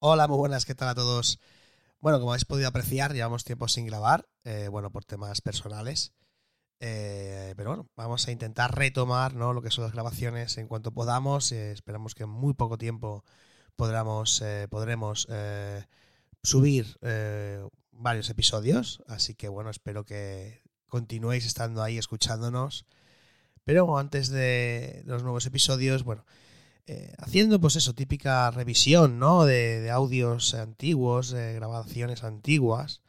Hola, muy buenas, ¿qué tal a todos? Bueno, como habéis podido apreciar, llevamos tiempo sin grabar, eh, bueno, por temas personales. Eh, pero bueno, vamos a intentar retomar ¿no? lo que son las grabaciones en cuanto podamos. Eh, esperamos que en muy poco tiempo podremos, podremos subir varios episodios. Así que bueno, espero que continuéis estando ahí escuchándonos. Pero antes de los nuevos episodios, bueno, eh, haciendo pues eso, típica revisión, ¿no? De, audios antiguos, de grabaciones antiguas.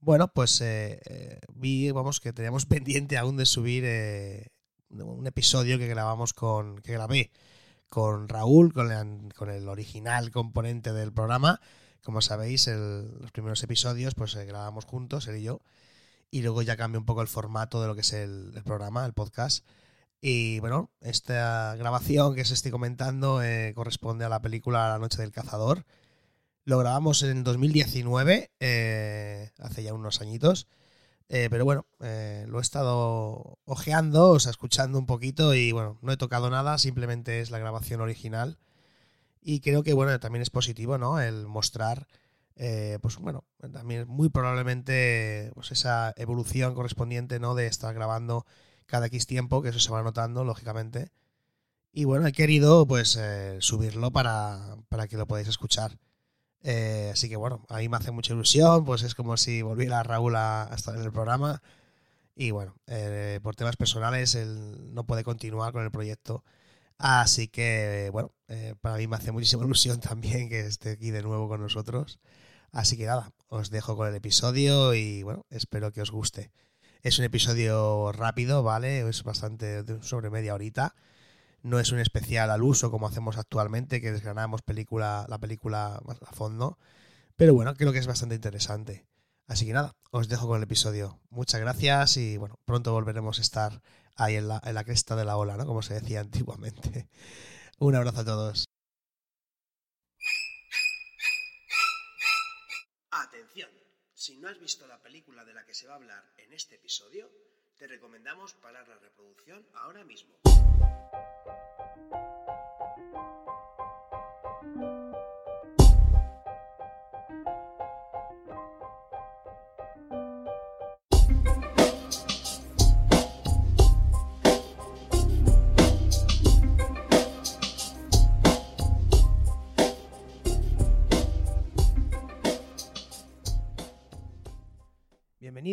Bueno, pues eh, eh, vi, vamos, que teníamos pendiente aún de subir un episodio que grabamos con, que grabé con Raúl, con, el original componente del programa. Como sabéis, los primeros episodios pues grabamos juntos, él y yo. Y luego ya cambia un poco el formato de lo que es el programa, el podcast. Y bueno, esta grabación que os estoy comentando eh, corresponde a la película La Noche del Cazador. Lo grabamos en 2019, eh, hace ya unos añitos. Eh, pero bueno, lo he estado ojeando, o sea, escuchando un poquito y bueno, no he tocado nada, simplemente es la grabación original. Y creo que bueno, también es positivo, ¿no? El mostrar, pues bueno, también muy probablemente pues esa evolución correspondiente, ¿no? De estar grabando cada X tiempo, que eso se va notando, lógicamente. Y bueno, he querido pues eh, subirlo para, que lo podáis escuchar. Eh, así que bueno, a mí me hace mucha ilusión, pues es como si volviera Raúl a, estar en el programa. Y bueno, eh, por temas personales él no puede continuar con el proyecto. Así que bueno, para mí me hace muchísima ilusión también que esté aquí de nuevo con nosotros. Así que nada, os dejo con el episodio y bueno, espero que os guste. Es un episodio rápido, ¿vale? Es bastante sobre media horita. No es un especial al uso como hacemos actualmente, que desgranamos película, la película más a fondo. Pero bueno, creo que es bastante interesante. Así que nada, os dejo con el episodio. Muchas gracias y bueno, pronto volveremos a estar ahí en la, en la cresta de la ola, ¿no? Como se decía antiguamente. Un abrazo a todos. Si no has visto la película de la que se va a hablar en este episodio, te recomendamos parar la reproducción ahora mismo.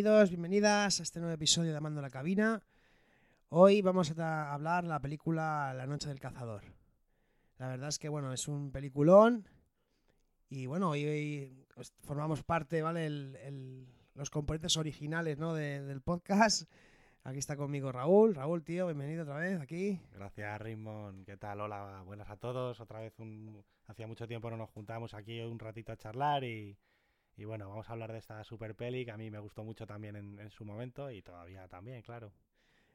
Bienvenidos, bienvenidas a este nuevo episodio de Amando la Cabina. Hoy vamos a hablar la película La Noche del Cazador. La verdad es que, bueno, es un peliculón. Y bueno, hoy, formamos parte, ¿vale? los componentes originales ¿no? del podcast. Aquí está conmigo Raúl. Raúl, tío, bienvenido otra vez aquí. Gracias, Raymond. ¿Qué tal? Hola, buenas a todos. Otra vez, hacía mucho tiempo no nos juntamos aquí un ratito a charlar y, y bueno, vamos a hablar de esta super peli que a mí me gustó mucho también en, su momento y todavía también, claro.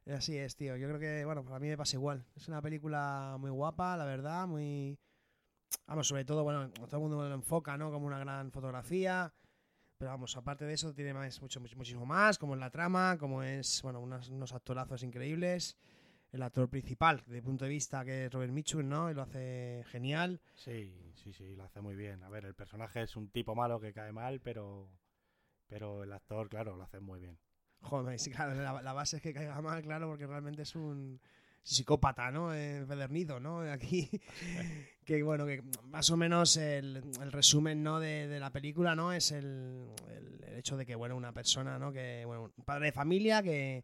Así es, tío. Yo creo que, bueno, para mí me pasa igual. Es una película muy guapa, la verdad, muy... Vamos, sobre todo, bueno, todo el mundo lo enfoca, ¿no? Como una gran fotografía. Pero vamos, aparte de eso, tiene más, mucho, muchísimo más, como es la trama, como es, bueno, unos, unos actorazos increíbles el actor principal, el punto de vista que es Robert Mitchum, ¿no? Y lo hace genial. Sí, sí, sí, lo hace muy bien. A ver, el personaje es un tipo malo que cae mal, pero, pero el actor, claro, lo hace muy bien. Joder, sí, claro, la, base es que caiga mal, claro, porque realmente es un psicópata, ¿no? Federnido, ¿no? Aquí, que bueno, que más o menos el, resumen, ¿no? De, la película, ¿no? Es el, el, hecho de que, bueno, una persona, ¿no? Que, bueno, un padre de familia que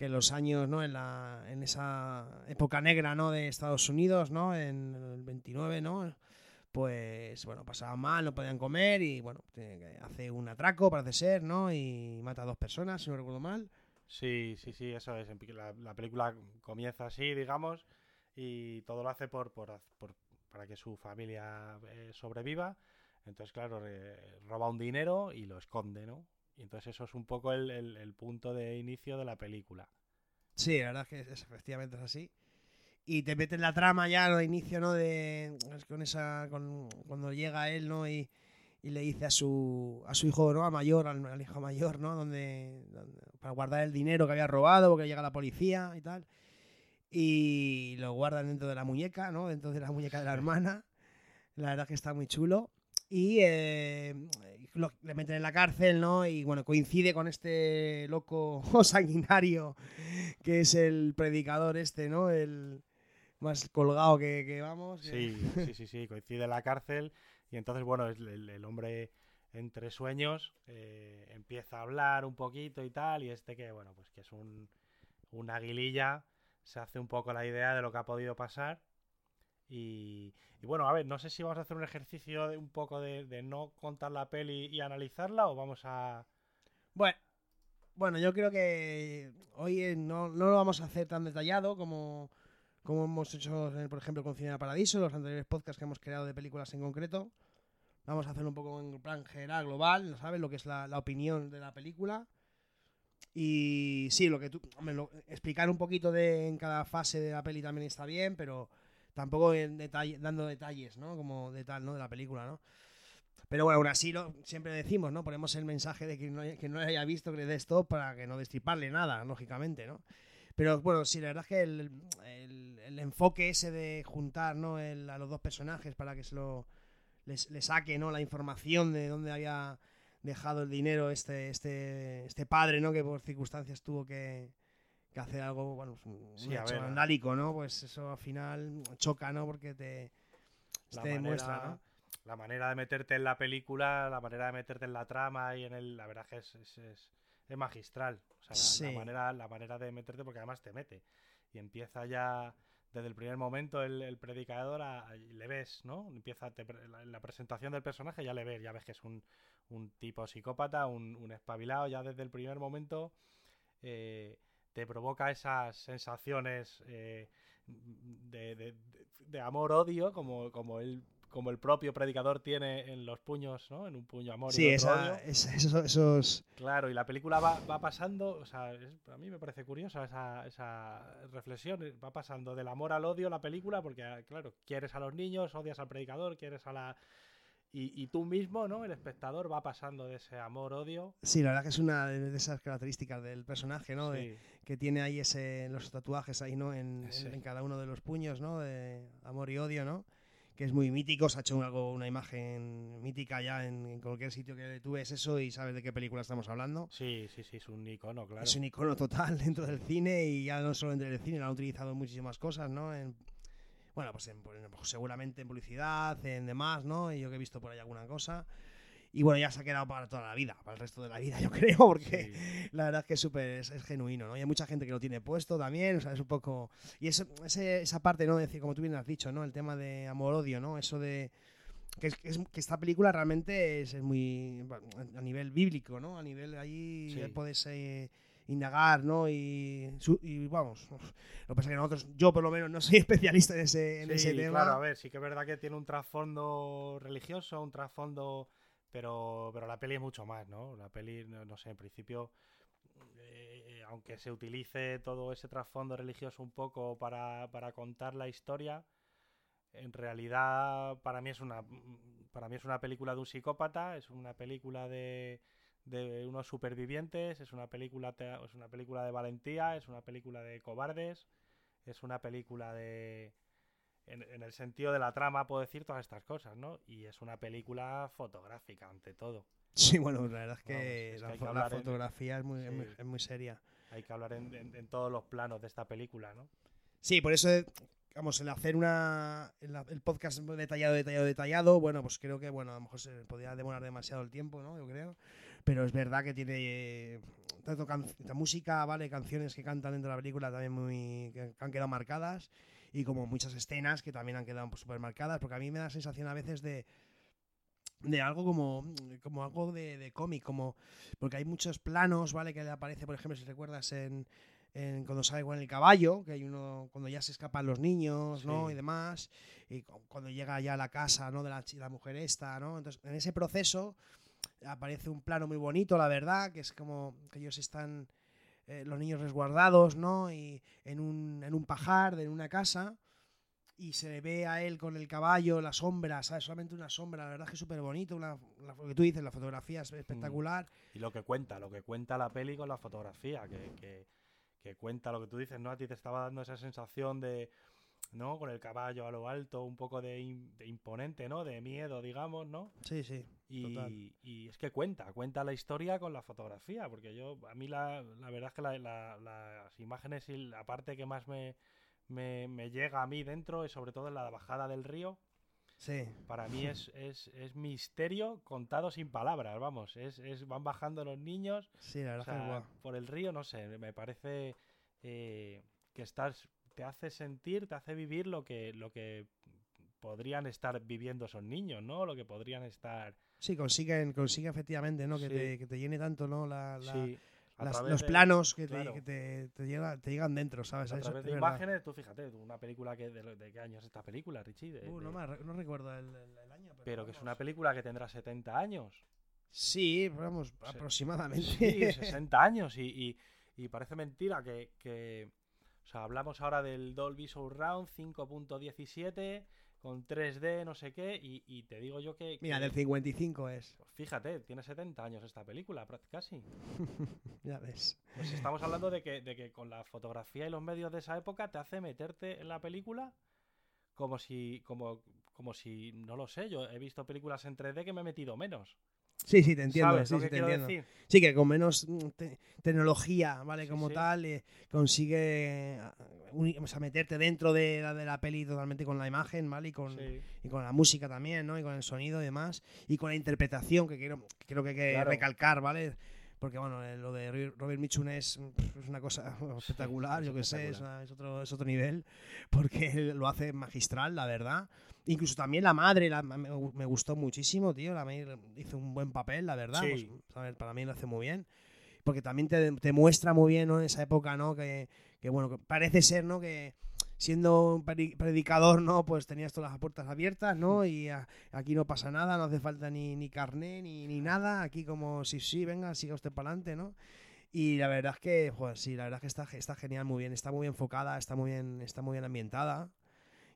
que los años, ¿no? En, la, en esa época negra, ¿no? De Estados Unidos, ¿no? En el 29, ¿no? Pues, bueno, pasaban mal, no podían comer y, bueno, hace un atraco, parece ser, ¿no? Y mata a dos personas, si no recuerdo mal. Sí, sí, sí, eso es. La, la película comienza así, digamos, y todo lo hace por, por, por para que su familia eh, sobreviva. Entonces, claro, roba un dinero y lo esconde, ¿no? Y entonces eso es un poco el, el, punto de inicio de la película. Sí, la verdad es que es, efectivamente es así. Y te mete en la trama ya, de inicio, ¿no? De, con esa, con, cuando llega él, ¿no? Y, y le dice a su, a su hijo ¿no? a mayor, al, hijo mayor, ¿no? Donde, para guardar el dinero que había robado porque llega la policía y tal. Y lo guardan dentro de la muñeca, ¿no? Dentro de la muñeca de la hermana. La verdad que está muy chulo. Y eh, le meten en la cárcel, ¿no? Y bueno, coincide con este loco sanguinario que es el predicador este, ¿no? El más colgado que, que vamos. Sí, sí, sí, sí, coincide en la cárcel y entonces, bueno, el, hombre entre sueños eh, empieza a hablar un poquito y tal, y este que, bueno, pues que es un, una aguililla, se hace un poco la idea de lo que ha podido pasar. Y, bueno, a ver, no sé si vamos a hacer un ejercicio de un poco de, no contar la peli y analizarla o vamos a... Bueno, bueno, yo creo que hoy no, no lo vamos a hacer tan detallado como como hemos hecho, por ejemplo, con Cine Paradiso, los anteriores podcasts que hemos creado de películas en concreto. Vamos a hacerlo un poco en plan general, global, ¿sabes? Lo que es la, opinión de la película. Y sí, lo que tú. explicar un poquito de en cada fase de la peli también está bien, pero tampoco en detalle, dando detalles, ¿no? Como de tal, ¿no? De la película, ¿no? Pero bueno, aún así lo, siempre decimos, ¿no? Ponemos el mensaje de que no, que no haya visto que le dé stop para que no destriparle nada, lógicamente, ¿no? Pero bueno, sí, la verdad es que el, el, enfoque ese de juntar ¿no? a los dos personajes para que se lo le saque ¿no? la información de dónde había dejado el dinero este, este, este padre, ¿no? Que por circunstancias tuvo que, hacer algo, bueno, pues, un hecho vandálico, ¿no? Pues eso al final choca, ¿no? Porque te, la demuestra, ¿no? La manera de meterte en la película, la manera de meterte en la trama y en el... La verdad que es, es, es magistral. O sea, la, manera, la manera de meterte, porque además te mete. Y empieza ya desde el primer momento el, predicador le ves, ¿no? Empieza en la, presentación del personaje, ya le ves, ya ves que es un, tipo psicópata, un, espabilado, ya desde el primer momento eh, te provoca esas sensaciones eh, de, de amor-odio, como, como él como el propio predicador tiene en los puños, ¿no? En un puño amor sí, y esa, esos... Claro, y la película va, va pasando, o sea, a mí me parece curiosa esa, esa, reflexión, va pasando del amor al odio la película, porque, ah, claro, quieres a los niños, odias al predicador, quieres a la... Y, y, tú mismo, ¿no? El espectador va pasando de ese amor-odio. Sí, la verdad que es una de esas características del personaje, ¿no? que tiene ahí ese, los tatuajes ahí, ¿no? En, en, cada uno de los puños, ¿no? De amor y odio, ¿no? que es muy mítico, se ha hecho algo, una imagen mítica ya en, cualquier sitio que tú ves eso y sabes de qué película estamos hablando. Sí, sí, sí, es un icono, claro. Es un icono total dentro del cine y ya no solo dentro del cine, lo han utilizado en muchísimas cosas, ¿no? En, bueno, pues, pues seguramente en publicidad, en demás, ¿no? Y yo que he visto por ahí alguna cosa. Y bueno, ya se ha quedado para toda la vida, para el resto de la vida, yo creo, porque la verdad es que es súper, es, genuino, ¿no? Y hay mucha gente que lo tiene puesto también, o sea, es un poco... Y eso, esa parte, ¿no? decir, como tú bien has dicho, ¿no? El tema de amor-odio, ¿no? Eso de... Que, que, esta película realmente es, muy... a nivel bíblico, ¿no? A nivel ahí puedes... Eh, indagar, ¿no? Y, y, vamos, lo que pasa es que nosotros, yo por lo menos no soy especialista en ese, en ese tema. Claro, a ver, sí que es verdad que tiene un trasfondo religioso, un trasfondo pero, pero la peli es mucho más, ¿no? La peli, no, sé, en principio, eh, aunque se utilice todo ese trasfondo religioso un poco para, para contar la historia, en realidad para mí es una para mí es una película de un psicópata, es una película de, de unos supervivientes, es una película es una película de valentía, es una película de cobardes, es una película de en, el sentido de la trama puedo decir todas estas cosas, ¿no? Y es una película fotográfica, ante todo. Sí, bueno, la verdad es que, la, fotografía es, muy, es, muy, seria. Hay que hablar en, todos los planos de esta película, ¿no? Sí, por eso, vamos, el hacer una el, podcast detallado, detallado, detallado, bueno, pues creo que, bueno, a lo mejor se podría demorar demasiado el tiempo, ¿no? Yo creo. Pero es verdad que tiene eh, tanto música, ¿vale? Canciones que cantan dentro de la película también muy que han quedado marcadas y como muchas escenas que también han quedado súper pues, marcadas, porque a mí me da la sensación a veces de de algo como, como algo de, cómic, como porque hay muchos planos, ¿vale? Que le aparece, por ejemplo, si recuerdas en, en- cuando sale con el caballo, que hay uno, cuando ya se escapan los niños, ¿no? Sí. Y demás, y cu- cuando llega ya a la casa, ¿no? De la, la mujer esta, ¿no? Entonces, en ese proceso aparece un plano muy bonito, la verdad, que es como que ellos están, eh, los niños resguardados, ¿no? Y en un, en un pajar, de una casa, y se ve a él con el caballo, la sombra, ¿sabes? Solamente una sombra, la verdad es que es súper bonito, una, la- lo que tú dices, la fotografía es espectacular. Y lo que cuenta, lo que cuenta la peli con la fotografía, que, que- que cuenta lo que tú dices, ¿no? A ti te estaba dando esa sensación de, ¿no? Con el caballo a lo alto, un poco de, im- de imponente, ¿no? De miedo, digamos, ¿no? Sí, sí. Total. Y, y es que cuenta, cuenta la historia con la fotografía, porque yo, a mí la, la verdad es que la- la- las imágenes y la parte que más me, me, me llega a mí dentro es sobre todo la bajada del río. Sí. Para mí es, es, es misterio contado sin palabras, vamos, es, es van bajando los niños Sí, la verdad o sea, por el río, no sé, me parece eh, que estás, te hace sentir, te hace vivir lo que, lo que podrían estar viviendo esos niños, ¿no? Lo que podrían estar, Sí, consiguen, consiguen efectivamente, ¿no? Que, Sí. te, que te llene tanto, ¿no? La, la- sí, a las- través los de- planos que, claro. te, que te, te llega- te llegan dentro, ¿sabes? a través de verdad. imágenes, tú fíjate, una película que de, qué año es esta película, Richie, De- Uh, no, no recuerdo el, el- el año. Pero, pero que es una película que tendrá 70 años. Sí, vamos, aproximadamente. Sí, 60 años y, y- y parece mentira que, que- O sea, hablamos ahora del Dolby Surround 5.17 con 3D, no sé qué, y, y te digo yo que... Mira, que- del 55 es. Fíjate, tiene 70 años esta película, casi. Ya ves. Pues estamos hablando de que, de que con la fotografía y los medios de esa época te hace meterte en la película como si, como, como si, no lo sé, yo he visto películas en 3D que me he metido menos. Sí, sí, te entiendo. ¿Sabes sí, lo sí, que te entiendo. decir? Sí, que con menos mm, te- tecnología, ¿vale? Como sí. tal, eh, consigue o sea, meterte dentro de la, de la peli totalmente con la imagen, ¿vale? Y con, y con la música también, ¿no? Y con el sonido y demás. Y con la interpretación, que quiero, que creo que hay que Claro. recalcar, ¿vale? Porque, bueno, eh, lo de Ro- Robert Mitchum es, es una cosa espectacular, es yo que sé, es, una- es otro, es otro nivel, porque lo hace magistral, la verdad. Incluso también la madre la- me, me gustó muchísimo, tío. La madre hizo un buen papel, la verdad. Sí. pues, ¿sabes? Para mí lo hace muy bien. Porque también te, te muestra muy bien, ¿no? En esa época, ¿no? Que, que, bueno, que parece ser, ¿no? Que siendo un predi- predicador, ¿no? Pues tenías todas las puertas abiertas, ¿no? Y a- aquí no pasa nada, no hace falta ni, ni carné ni, ni nada. Aquí como, sí, sí, venga, siga usted para adelante, ¿no? Y la verdad es que, joder, sí, la verdad es que está, está genial, muy bien, está muy enfocada, está muy bien, está muy bien ambientada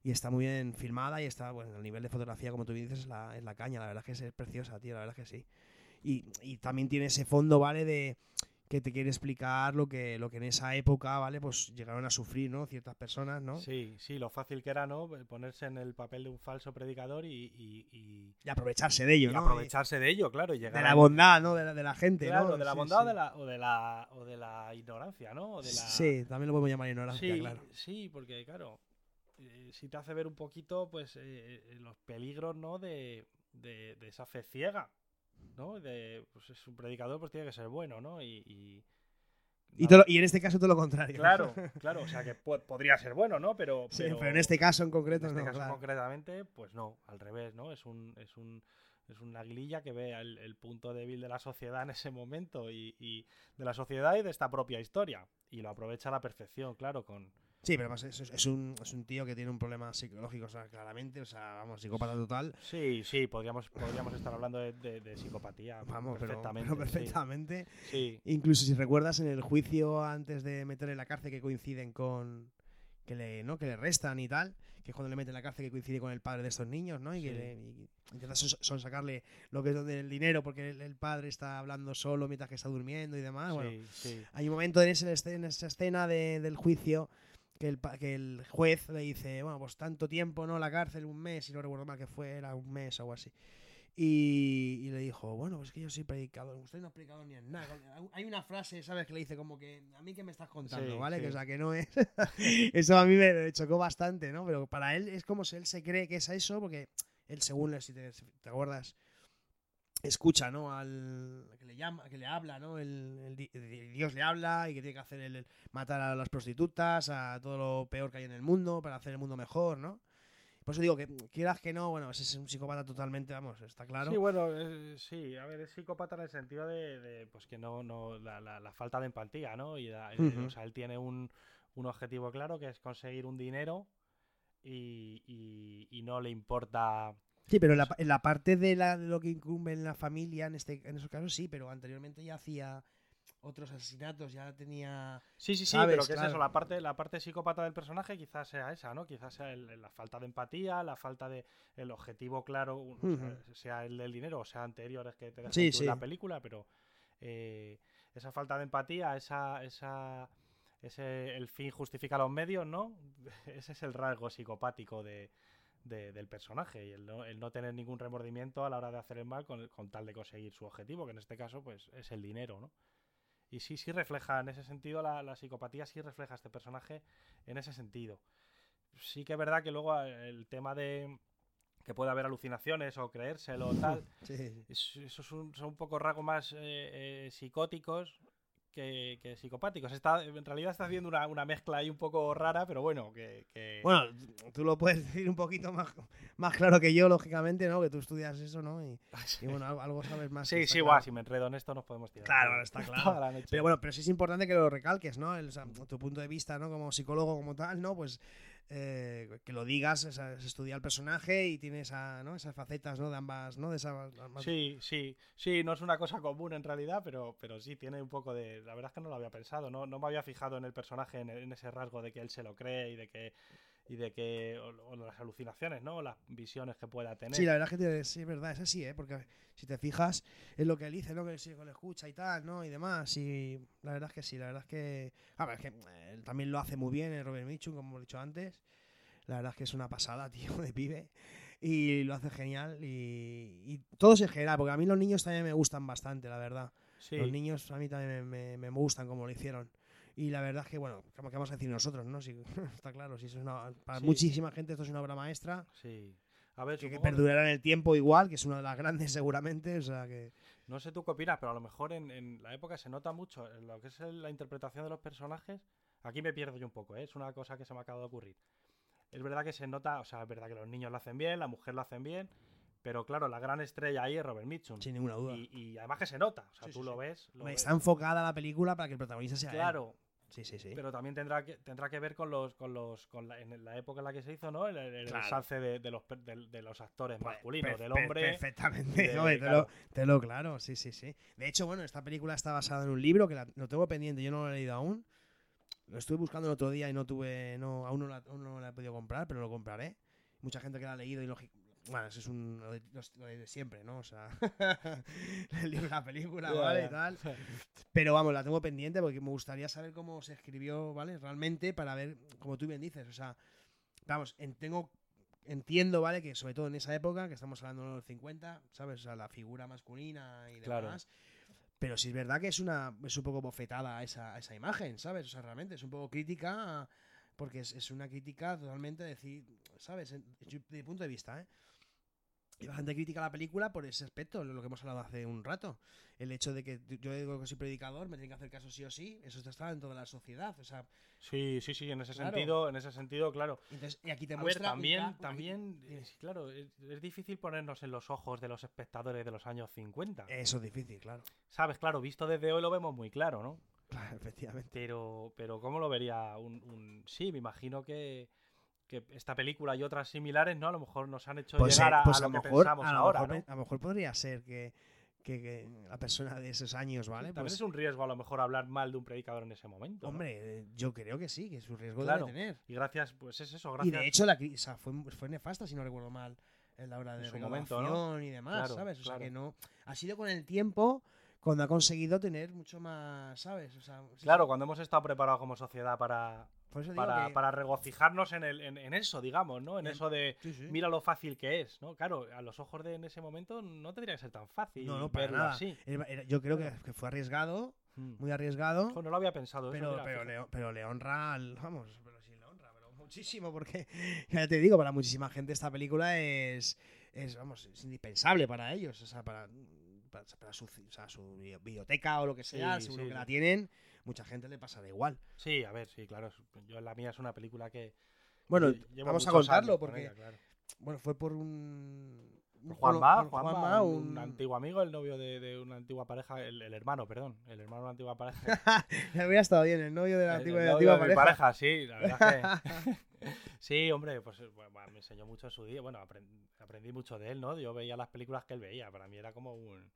y está muy bien filmada y está, bueno, el nivel de fotografía, como tú dices, es la, es la caña, la verdad es que es, es preciosa, tío, la verdad es que sí. Y, y también tiene ese fondo, ¿vale? De que te quiere explicar lo que, lo que en esa época, ¿vale? Pues llegaron a sufrir, ¿no? Ciertas personas, ¿no? Sí, sí, lo fácil que era, ¿no? Ponerse en el papel de un falso predicador y, y- y- Y aprovecharse de ello, y ¿no? aprovecharse de ello, claro, y llegar de la bondad, ¿no? De la, de la gente, claro, ¿no? de la Sí, bondad sí. O, de la, o, de la, o de la ignorancia, ¿no? O de la... Sí, también lo podemos llamar ignorancia, sí, claro. sí, porque claro, eh, si te hace ver un poquito, pues, eh, eh, los peligros, ¿no? De, de, de esa fe ciega, ¿no? De, pues es un predicador, pues tiene que ser bueno, ¿no? Y, y, Y, todo lo- y en este caso todo lo contrario. Claro, claro, o sea que po- podría ser bueno, ¿no? Pero, Sí, pero, en este caso en concreto en este no, caso claro. concretamente, pues no, al revés, ¿no? Es un, es un, es una aguililla que ve el, el punto débil de la sociedad en ese momento y, y de la sociedad y de esta propia historia. Y lo aprovecha a la perfección, claro, con... Sí, pero además es, es- un, es un tío que tiene un problema psicológico, o sea, claramente, o sea, vamos, psicópata total. Sí, sí, podríamos, podríamos estar hablando de, de- de psicopatía Vamos, pero, perfectamente. pero sí. perfectamente. Sí, Incluso si recuerdas en el juicio antes de meterle en la cárcel que coinciden con que le, ¿no? que le restan y tal, que es cuando le meten en la cárcel que coincide con el padre de estos niños, ¿no? Y que Sí. le, y intentas son- sacarle lo que es del dinero porque el, el padre está hablando solo mientras que está durmiendo y demás. Ah, Bueno, sí, sí. hay un momento en, ese, en esa escena de- del juicio que el, que el juez le dice, bueno, pues tanto tiempo, ¿no? La cárcel, un mes, si no recuerdo mal que fue, era un mes o algo así. Y, y le dijo, bueno, pues que yo soy predicador, usted no es predicador ni en nada. Hay una frase, ¿sabes? Que le dice como que, a mí que me estás contando, Sí, ¿vale? sí. Que, o sea, que no es... eso a mí me, me chocó bastante, ¿no? Pero para él es como si él se cree que es eso, porque él, según, si te, si te acuerdas, escucha, ¿no? Al que le llama, que le habla, ¿no? El, el di- el Dios le habla y que tiene que hacer el, matar a las prostitutas, a todo lo peor que hay en el mundo para hacer el mundo mejor, ¿no? Por eso digo que quieras que no, bueno, ese es un psicópata totalmente, vamos, está claro. Sí, bueno, eh, sí, a ver, es psicópata en el sentido de, de, pues que no, no la, la, la falta de empatía, ¿no? Y la- o sea, él tiene un, un objetivo claro que es conseguir un dinero y, y- y no le importa. Sí, pero en la, en la parte de, la, de lo que incumbe en la familia, en este en esos casos sí, pero anteriormente ya hacía otros asesinatos, ya tenía... Sí, sí, sí, ¿Sabes? pero que es Claro. eso, la parte, la parte psicópata del personaje quizás sea esa, ¿no? Quizás sea el- la falta de empatía, la falta de el objetivo claro, o sea, el del dinero o sea anteriores que te dejan Sí, sí. la película, pero eh, esa falta de empatía, esa, esa, ese, el fin justifica los medios, ¿no? Ese es el rasgo psicopático de, de- del personaje y el no, el no tener ningún remordimiento a la hora de hacer el mal con, con tal de conseguir su objetivo, que en este caso pues es el dinero, ¿no? Y sí, sí refleja, en ese sentido, la, la psicopatía sí refleja a este personaje en ese sentido. Sí que es verdad que luego eh, el tema de que puede haber alucinaciones o creérselo o tal, Sí, esos son, son un poco rasgos más eh, eh, psicóticos que, que psicopáticos. Está, en realidad está haciendo una, una mezcla ahí un poco rara, pero bueno, que... que- Bueno, tú lo puedes decir un poquito más, más claro que yo, lógicamente, ¿no? Que tú estudias eso, ¿no? Y, y bueno, algo, sabes más. sí, sí, claro. guau, si me enredo en esto nos podemos tirar. Claro, está claro. Pero bueno, pero sí es importante que lo recalques, ¿no? El- o sea, tu punto de vista, ¿no? Como psicólogo, como tal, ¿no? Pues eh, que lo digas, es, es estudiar el personaje y tienes esa, ¿no? esas facetas. De ambas, ¿no? De esas, ambas- Sí, sí, sí, no es una cosa común en realidad, pero, pero sí tiene un poco de... La verdad es que no lo había pensado, no, no me había fijado en el personaje, en ese rasgo de que él se lo cree y de que... Y de que o, o las alucinaciones, ¿no? O las visiones que pueda tener. Sí, la verdad es que sí, es verdad, es así, ¿eh? Porque si te fijas en lo que él dice, ¿no? Que sí, que lo escucha y tal, ¿no? Y demás. Y la verdad es que sí, la verdad es que. A ver, es que eh, él también lo hace muy bien, el Robert Mitchum, como hemos dicho antes. La verdad es que es una pasada, tío, de pibe. Y lo hace genial. Y, y todos en general, porque a mí los niños también me gustan bastante, la verdad. Sí, Los niños a mí también me, me- me gustan como lo hicieron. Y la verdad es que, bueno, ¿qué vamos a decir nosotros, no? Si, está claro, si eso es una, para Sí. muchísima gente esto es una obra maestra sí. A ver, que, que perdurará en el tiempo igual, que es una de las grandes seguramente, o sea que... No sé tú qué opinas, pero a lo mejor en, en la época se nota mucho en lo que es la interpretación de los personajes. Aquí me pierdo yo un poco, ¿eh? es una cosa que se me acaba de ocurrir. Es verdad que se nota, o sea, es verdad que los niños lo hacen bien, la mujer lo hacen bien, pero claro, la gran estrella ahí es Robert Mitchum. Sin ninguna duda. Y, y además que se nota, o sea, Sí, tú sí, lo ves. lo Hombre, ves. Está enfocada la película para que el protagonista sea él. Claro, Sí, sí, sí. pero también tendrá que tendrá que ver con los con los con la, en la época en la que se hizo, ¿no? El, el, ensalce de, de los de, de los actores Pues, masculinos, per- del per- hombre. Perfectamente, de- te, lo, te lo claro, sí, sí, sí. De hecho, bueno, esta película está basada en un libro que la- lo tengo pendiente, yo no lo he leído aún. Lo estuve buscando el otro día y no tuve, no, aún no la, aún no la he podido comprar, pero lo compraré. Mucha gente que la ha leído y lógico. Bueno, eso es un, lo, de, lo de siempre, ¿no? O sea, el libro, la película, ¿vale? Y tal. Pero vamos, la tengo pendiente porque me gustaría saber cómo se escribió, ¿vale? Realmente para ver, como tú bien dices, o sea, vamos, en- tengo, entiendo, ¿vale? Que sobre todo en esa época, que estamos hablando de los 50, ¿sabes? O sea, la figura masculina y Claro. demás. Pero sí es verdad que es una es un poco bofetada esa, esa imagen, ¿sabes? O sea, realmente es un poco crítica, porque es, es una crítica totalmente decir, ¿sabes? De mi punto de vista, ¿eh? Y bastante crítica a la película por ese aspecto, lo que hemos hablado hace un rato. El hecho de que yo digo que soy predicador, me tienen que hacer caso sí o sí, eso está en toda la sociedad. O sea, Sí, sí, sí, en ese Claro. sentido, en ese sentido, claro. entonces, y aquí te A muestra. también, también, eh, claro, es, es difícil ponernos en los ojos de los espectadores de los años 50. Eso es difícil, claro. Sabes, claro, visto desde hoy lo vemos muy claro, ¿no? Claro, efectivamente. Pero, pero ¿cómo lo vería un, un- Sí, me imagino que, que esta película y otras similares, ¿no? A lo mejor nos han hecho Pues, llegar a, pues a a, lo que mejor, pensamos a, lo ahora, mejor, ¿no? a lo mejor podría ser que, que- que la persona de esos años, ¿vale? También Pues, es un riesgo a lo mejor hablar mal de un predicador en ese momento. hombre, yo creo que sí, que su riesgo Claro, debe tener. Y gracias, pues es eso, Y gracias. de hecho, la o sea, fue, fue nefasta, si no recuerdo mal, en la hora de su momento, y demás, Claro, ¿sabes? O sea, que no. Ha sido con el tiempo cuando ha conseguido tener mucho más, ¿sabes? O sea, sí, Claro, sí. cuando hemos estado preparados como sociedad para, para, que- para regocijarnos en, el, en, en eso, digamos, ¿no? En eso de sí, sí. mira lo fácil que es, ¿no? Claro, a los ojos de en ese momento no tendría que ser tan fácil No, no, para verlo nada. así. Yo creo que, fue arriesgado, Mm. muy arriesgado. Jo, no lo había pensado eso, Pero, mira, pero, le, pero le honra al. Vamos, pero sí le honra, pero muchísimo, porque ya te digo, para muchísima gente esta película es. es vamos, es indispensable para ellos. O sea, para, para, para su, o sea, su bi- biblioteca o lo que sea, Sí, seguro que la tienen. Mucha gente le pasará igual. Sí, a ver, sí, claro. Yo la mía es una película que. Bueno, vamos a contarlo, porque ella, claro. bueno, fue por un... por Juanma, un, un- antiguo amigo, el novio de, de una antigua pareja, el, el hermano, perdón, el hermano de una antigua pareja. Había estado bien, el novio de la El- antigua, el de la novio antigua de pareja. pareja, sí, la verdad que... sí, hombre, pues eh, bueno, me enseñó mucho en su día, bueno, aprendí, aprendí mucho de él, ¿no? Yo veía las películas que él veía, para mí era como un...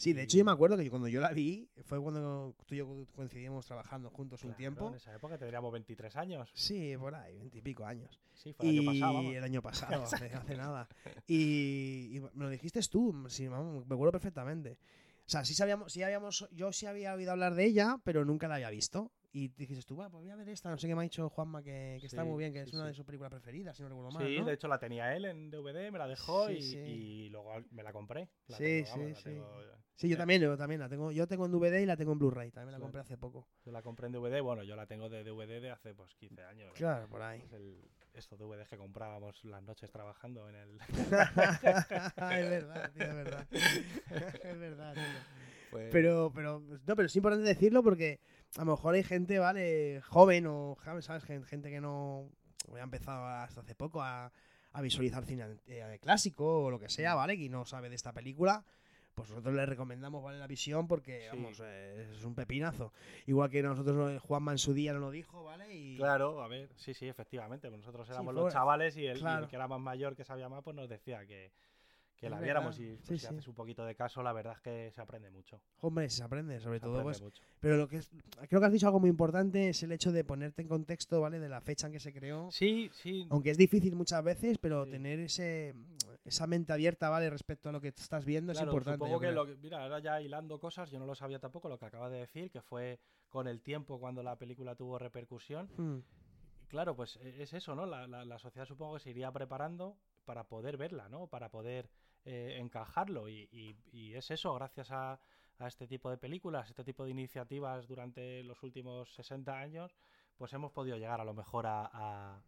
Sí, de hecho yo me acuerdo que cuando yo la vi, fue cuando tú y yo coincidimos trabajando juntos un tiempo. En esa época tendríamos 23 años. Sí, por ahí, veintipico años. Sí, fue el y año pasado, vamos. el año pasado, hace, nada. Y, y me lo dijiste tú, sí, vamos, me acuerdo perfectamente. O sea, sí sabíamos, sí habíamos, yo sí había oído hablar de ella, pero nunca la había visto. Y dijiste tú, bueno, pues voy a ver esta, no sé qué me ha dicho Juanma, que, que está muy bien, que sí, es una sí. de sus películas preferidas, si no recuerdo mal. Sí, ¿no? de hecho la tenía él en DVD, me la dejó y, y luego me la compré. La Sí, tengo, vamos, sí, la sí. tengo- Sí, yo también, yo también la tengo. Yo tengo en DVD y la tengo en Blu-ray, también la compré hace poco. Yo la compré en DVD, bueno, yo la tengo de DVD de hace pues 15 años. Claro, por ahí. Es el- estos DVDs que comprábamos las noches trabajando en el... es verdad, tío, es verdad. es verdad, tío. Pues- Pero, pero, no, pero es importante decirlo porque a lo mejor hay gente, ¿vale? Joven o, ¿sabes? Gen- Gente que no ha empezado hasta hace poco a, a visualizar cine eh, clásico o lo que sea, ¿vale? Y no sabe de esta película. Pues nosotros le recomendamos, ¿vale? La visión porque, Sí. vamos, es un pepinazo. Igual que nosotros, eh, Juanma en su día nos lo dijo, ¿vale? Y, Claro, a ver, sí, sí, efectivamente. pues nosotros éramos los chavales y el, y el claro. que era más mayor, que sabía más, pues nos decía que, que Es la verdad, viéramos y pues, sí, si haces un poquito de caso, la verdad es que se aprende mucho. Hombre, se aprende, sobre se todo, aprende pues, mucho. Pero lo que es, creo que has dicho algo muy importante es el hecho de ponerte en contexto, ¿vale? De la fecha en que se creó. Sí, sí, Aunque es difícil muchas veces, pero tener ese esa mente abierta, ¿vale? Respecto a lo que estás viendo Claro, es importante. Supongo que lo que, mira, ahora ya hilando cosas, yo no lo sabía tampoco lo que acaba de decir, que fue con el tiempo cuando la película tuvo repercusión. Mm, claro, pues e- es eso, ¿no? La, la- la sociedad supongo que se iría preparando para poder verla, ¿no? Para poder eh, encajarlo. Y, y- y es eso, gracias a, a este tipo de películas, este tipo de iniciativas durante los últimos 60 años, pues hemos podido llegar a lo mejor a, a-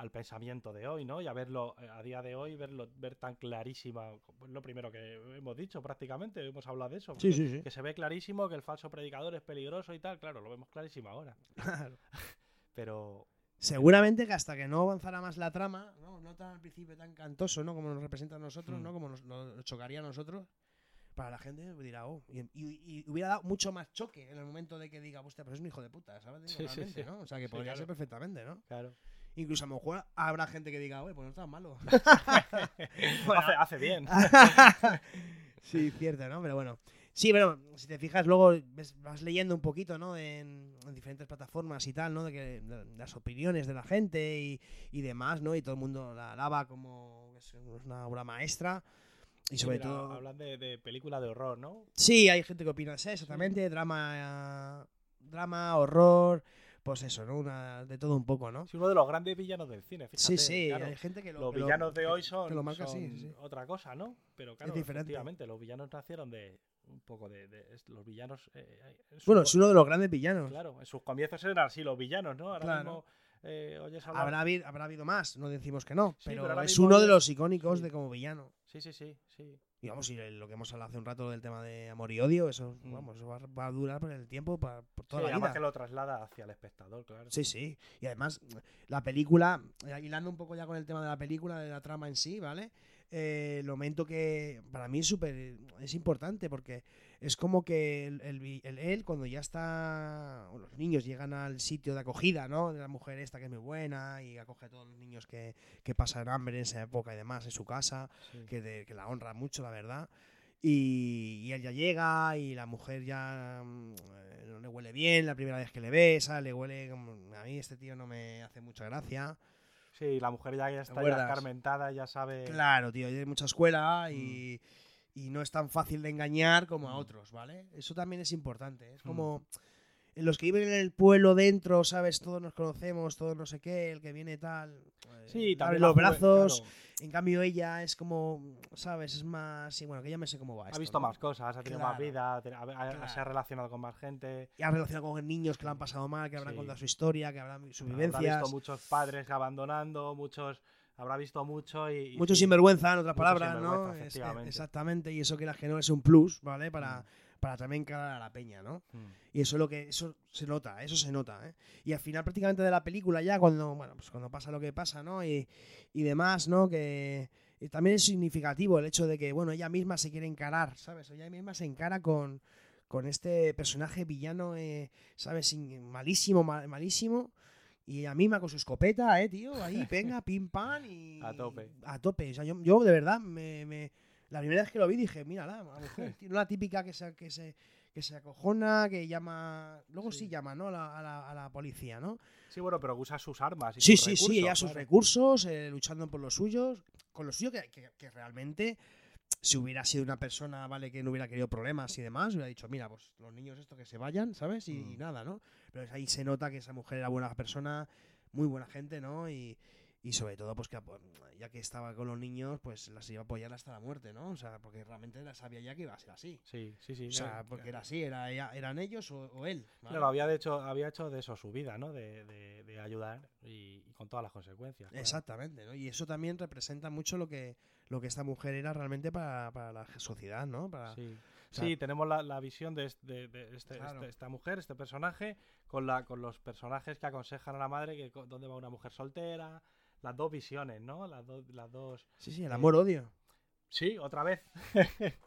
al pensamiento de hoy, ¿no? Y a verlo eh, a día de hoy, verlo ver tan clarísima, pues lo primero que hemos dicho prácticamente, hemos hablado de eso. Sí, que- sí, sí. Que se ve clarísimo que el falso predicador es peligroso y tal, claro, lo vemos clarísimo ahora. Claro. Pero Seguramente que hasta que no avanzara más la trama, ¿no? No tan al principio tan cantoso, ¿no? Como nos representa a nosotros, Mm. ¿no? Como nos, nos chocaría a nosotros. Para la gente dirá, oh, y, y- y hubiera dado mucho más choque en el momento de que diga, hostia, pero es un hijo de puta, ¿sabes? Digo, Sí, sí, realmente, sí. ¿no? O sea, que podría claro. ser perfectamente, ¿no? claro. Incluso a lo mejor habrá gente que diga, oye, pues no está malo. hace, hace bien. sí, cierto, ¿no? Pero bueno. Sí, pero si te fijas, luego vas leyendo un poquito, ¿no? En, en diferentes plataformas y tal, ¿no? De, que, de las opiniones de la gente y, y demás, ¿no? Y todo el mundo la alaba como es una obra maestra. Y sobre Mira, todo... Hablan de, de película de horror, ¿no? Sí, hay gente que opina eso, exactamente. Drama, drama, horror, pues eso, ¿no? Una, de todo un poco, ¿no? Es uno de los grandes villanos del cine, fíjate. Sí, sí, claro. hay gente que lo... Los que lo- villanos de hoy son, lo marca son así, sí. otra cosa, ¿no? Pero claro, diferente. efectivamente, los villanos nacieron de un poco de... los villanos... eh, su Bueno, es uno de los grandes villanos. Claro, en sus comienzos eran así los villanos, ¿no? Ahora Claro. mismo eh, oyes hablar... Habrá, habi- habrá habido más, no decimos que no, Sí, pero, es uno de los icónicos sí. de como villano. Sí, sí, sí, sí. Y vamos, y lo que hemos hablado hace un rato del tema de amor y odio, eso, Mm. vamos, eso va, va a durar por el tiempo, para, por toda Sí, la además vida. que lo traslada hacia el espectador, claro. Sí, sí. Y además, la película, eh, hilando un poco ya con el tema de la película, de la trama en sí, ¿vale? Eh, lo momento que para mí es súper es importante porque es como que el, el vi- el- él cuando ya está los niños llegan al sitio de acogida no de la mujer esta que es muy buena y acoge a todos los niños que, que pasan hambre en esa época y demás en su casa Sí. que, de- que la honra mucho, la verdad. Y, y él ya llega y la mujer ya mm, eh, no le huele bien la primera vez que le besa, le huele como... A mí este tío no me hace mucha gracia. Sí, la mujer ya está ya acuerdas? escarmentada, ya sabe... Claro, tío, hay mucha escuela y, y no es tan fácil de engañar como a Mm. otros, ¿vale? Eso también es importante. Es Mm. como... los que viven en el pueblo dentro, ¿sabes? Todos nos conocemos, todos no sé qué, el que viene tal. eh, Sí, abre también los la brazos. claro, En cambio, ella es como, ¿sabes? Es más. Sí, bueno, que ya me sé cómo va. ha esto, visto ¿no? más cosas, ha tenido más Claro. vida, ha, Claro. se ha relacionado con más gente. Y ha relacionado con niños que lo han pasado mal, que habrán Sí. contado su historia, que habrán Habrá vivencias. visto muchos padres abandonando, muchos habrá visto mucho y, y Mucho sinvergüenza, en otras palabras, ¿no? Es- exactamente, y eso quieras que no es un plus, ¿vale? Para, Mm. Para también encarar a la peña, ¿no? Mm. Y eso es lo que, eso se nota, eso se nota, ¿eh? Y al final prácticamente de la película ya, cuando, bueno, pues cuando pasa lo que pasa, ¿no? Y, y demás, ¿no? Que y también es significativo el hecho de que, bueno, ella misma se quiere encarar, ¿sabes? Ella misma se encara con, con este personaje villano, eh, ¿sabes? Sin- malísimo, mal- malísimo. Y ella misma con su escopeta, ¿eh, tío? Ahí, venga, pim, pam y... A tope. A tope. O sea, yo, yo de verdad, me, me- la primera vez que lo vi dije, mírala, la mujer, tío, no la típica que se, que se, que se acojona, que llama... Luego sí, Sí. llama, ¿no? A la, a la- a la policía, ¿no? Sí, bueno, pero usa sus armas. Y Sí, sus sí, sí, recursos, ella sus claro. recursos, eh, luchando por los suyos, con lo suyo que, que- que realmente, si hubiera sido una persona, vale, que no hubiera querido problemas y demás, hubiera dicho, mira, pues los niños estos que se vayan, ¿sabes? Y, y Mm. nada, ¿no? Pero ahí se nota que esa mujer era buena persona, muy buena gente, ¿no? Y, y sobre todo, pues que ya que estaba con los niños, pues las iba a apoyar hasta la muerte, ¿no? O sea, porque realmente la sabía ya que iba a ser así. Sí, sí, sí. O sea, porque era así, era, eran ellos o, o él. ¿vale? Claro, había, de hecho, había hecho de eso su vida, ¿no? De, de- de ayudar y, y con todas las consecuencias. claro. Exactamente, ¿no? Y eso también representa mucho lo que, lo que esta mujer era realmente para, para la sociedad, ¿no? Para, Sí. o sea- Sí, tenemos la, la visión de, de- este- Claro. este- esta mujer, este personaje, con, la, con los personajes que aconsejan a la madre que dónde va una mujer soltera, las dos visiones, ¿no? Las, dos las dos... Sí, sí, el Eh, amor-odio. Sí, otra vez.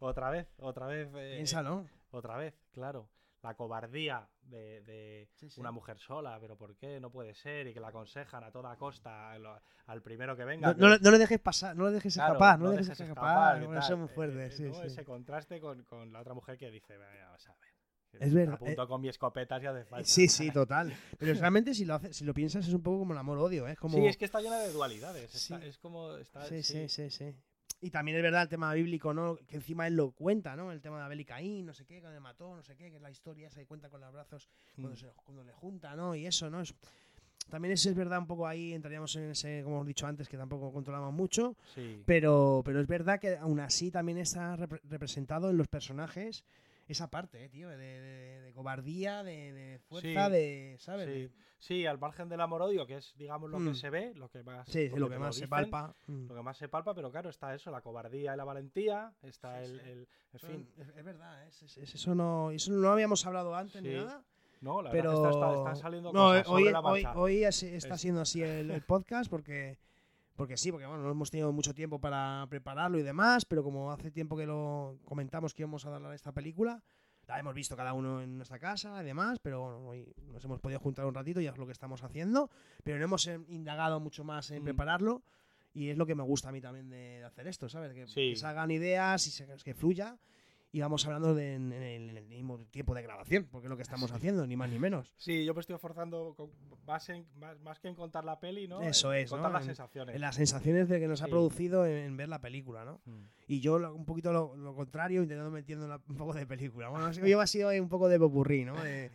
otra vez, otra vez. eh, Piénsalo. Otra vez, claro. La cobardía de, de Sí, sí. una mujer sola, pero ¿por qué? No puede ser. Y que la aconsejan a toda costa lo- al primero que venga. No, que- no le- no le dejes pasar, no le dejes Claro, escapar, no, no le dejes dejes escapar. ¿qué Bueno, es muy Eh, fuerte, eh, sí. Ese contraste con, con la otra mujer que dice, "Venga, vamos a ver. Que Es verdad, Apunto con mi escopeta si hace falta. Sí, sí, total. Pero realmente si lo, haces, si lo piensas es un poco como el amor-odio, ¿eh? Es como... Sí, es que está llena de dualidades. está- Sí. es como. Está, Sí, sí, sí, sí. Y también es verdad el tema bíblico, ¿no? Que encima él lo cuenta, ¿no? El tema de Abel y Caín, no sé qué, cuando le mató, no sé qué, que es la historia se cuenta con los brazos cuando, Mm. se, cuando le junta, ¿no? Y eso, ¿no? Es, también eso es verdad un poco ahí, entraríamos en ese, como hemos dicho antes, que tampoco controlamos mucho, Sí. pero, pero es verdad que aún así también está repre- representado en los personajes esa parte, ¿eh, tío, de, de- de cobardía, de, de fuerza, Sí, de, ¿sabes? Sí, sí, al margen del amor-odio, que es, digamos, lo Mm. que se ve, lo que más. sí, lo que más se dicen, palpa. Mm. Lo que más se palpa, pero claro, está eso, la cobardía y la valentía, está el, el- En fin, es, es verdad, ¿eh? es- es- es- eso, no, eso no habíamos hablado antes ni nada. no, la pero verdad es que está- están saliendo no, cosas hoy, sobre la hoy, hoy es- está Es- siendo así el, el podcast porque porque sí, porque bueno, no hemos tenido mucho tiempo para prepararlo y demás, pero como hace tiempo que lo comentamos que íbamos a darle a esta película, la hemos visto cada uno en nuestra casa y demás, pero bueno, hoy nos hemos podido juntar un ratito y es lo que estamos haciendo, pero no hemos eh, indagado mucho más en Mm. prepararlo y es lo que me gusta a mí también de, de hacer esto, ¿sabes? Que, Sí. que salgan ideas y se- que fluya y vamos hablando de- en, en el, mismo tiempo de grabación, porque es lo que estamos haciendo, ni más ni menos. Sí, yo me estoy esforzando con- más, en- más, más que en contar la peli, ¿no? Eso es, Contar ¿no? las En- sensaciones. En las sensaciones de que nos ha Sí. producido en, ver la película, ¿no? Mm. Y yo lo- un poquito lo, lo contrario, intentando metiendo la- un poco de película. Bueno, yo ha sido un poco de popurrí, ¿no? De,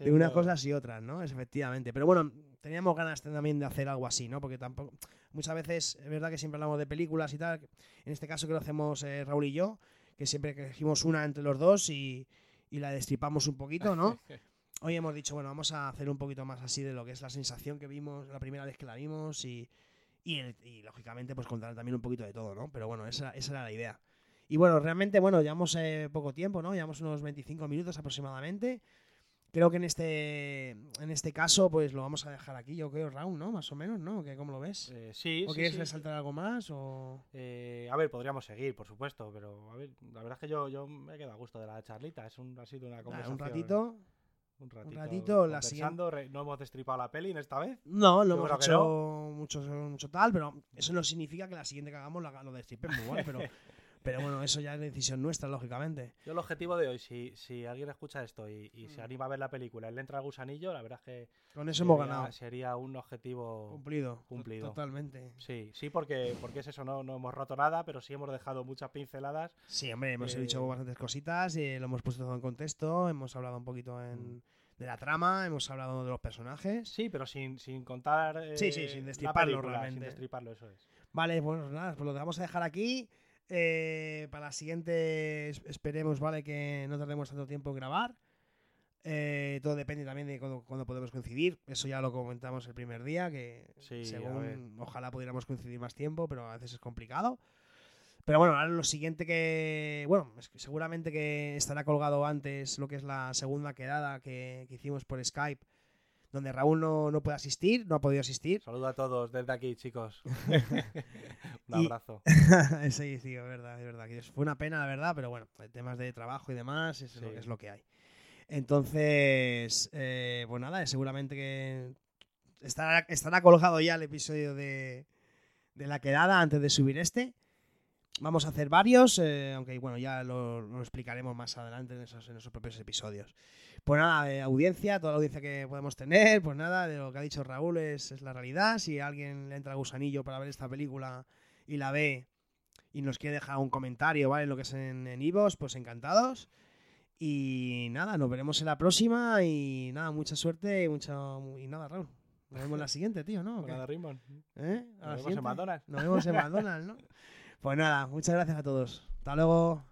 de unas cosas y otras, ¿no? Es efectivamente. Pero bueno, teníamos ganas también de hacer algo así, ¿no? Porque tampoco. Muchas veces, es verdad que siempre hablamos de películas y tal. En este caso que lo hacemos eh, Raúl y yo, que siempre elegimos una entre los dos y, y la destripamos un poquito, ¿no? Hoy hemos dicho, bueno, vamos a hacer un poquito más así de lo que es la sensación que vimos la primera vez que la vimos y, y, y, lógicamente pues contar también un poquito de todo, ¿no? Pero bueno, esa, esa era la idea. Y bueno, realmente, bueno, llevamos eh, poco tiempo, ¿no? Llevamos unos 25 minutos aproximadamente. Creo que en este en este caso, pues lo vamos a dejar aquí, yo creo, Raúl, ¿no? Más o menos, ¿no? ¿Qué, ¿Cómo lo ves? Eh, sí, ¿O sí, quieres sí. resaltar algo más? O... Eh, a ver, podríamos seguir, por supuesto, pero a ver, la verdad es que yo, yo me he quedado a gusto de la charlita. Es un, ha sido una conversación. un ratito. Un ratito, ratito, la re- No hemos destripado la peli en esta vez. No, no Yo hemos hecho mucho, mucho tal, pero eso no significa que la siguiente que hagamos la, lo destripemos, ¿vale? Pero, pero bueno, eso ya es decisión nuestra, lógicamente. Yo el objetivo de hoy, si, si alguien escucha esto y, y se Mm. anima a ver la película y le entra el gusanillo, la verdad es que Con eso hemos sería- ganado. sería un objetivo Cumplido. cumplido. Totalmente. Sí, sí, porque, porque es eso, no, no hemos roto nada, pero sí hemos dejado muchas pinceladas. Sí, hombre, hemos Eh, dicho bastantes cositas, y lo hemos puesto todo en contexto, hemos hablado un poquito en, de la trama, hemos hablado de los personajes. Sí, pero sin, sin contar. eh, Sí, sí, sin la destriparlo película, realmente. Sin destriparlo, eso es. Vale, bueno, nada, pues lo vamos a dejar aquí. Eh, para la siguiente es- esperemos, ¿vale? Que no tardemos tanto tiempo en grabar. Eh, todo depende también de cuándo, cuándo podemos coincidir. Eso ya lo comentamos el primer día, que Sí, según ojalá pudiéramos coincidir más tiempo, pero a veces es complicado. Pero bueno, ahora lo siguiente que. Bueno, es que seguramente que estará colgado antes lo que es la segunda quedada que, que hicimos por Skype, donde Raúl no, no puede asistir, no ha podido asistir. Saludo a todos desde aquí, chicos. Un Y- abrazo. sí, sí, es verdad, es verdad. Fue una pena, la verdad, pero bueno, temas de trabajo y demás es, lo, Sí. es lo que hay. Entonces, eh, pues nada, seguramente que estará, estará colgado ya el episodio de, de la quedada antes de subir este. Vamos a hacer varios, eh, aunque bueno, ya lo, lo explicaremos más adelante en esos, en esos propios episodios. Pues nada, eh, audiencia, toda la audiencia que podemos tener, pues nada, de lo que ha dicho Raúl es, es la realidad. Si a alguien le entra el gusanillo para ver esta película y la ve y nos quiere dejar un comentario, ¿vale? Lo que es en en Ivos, pues encantados. Y nada, nos veremos en la próxima y nada, mucha suerte y mucho y nada, Raúl. Nos vemos en la siguiente, tío, ¿no? ¿Eh? ¿A la Nos vemos en? McDonald's. Nos vemos en McDonald's, ¿no? Pues nada, muchas gracias a todos. Hasta luego.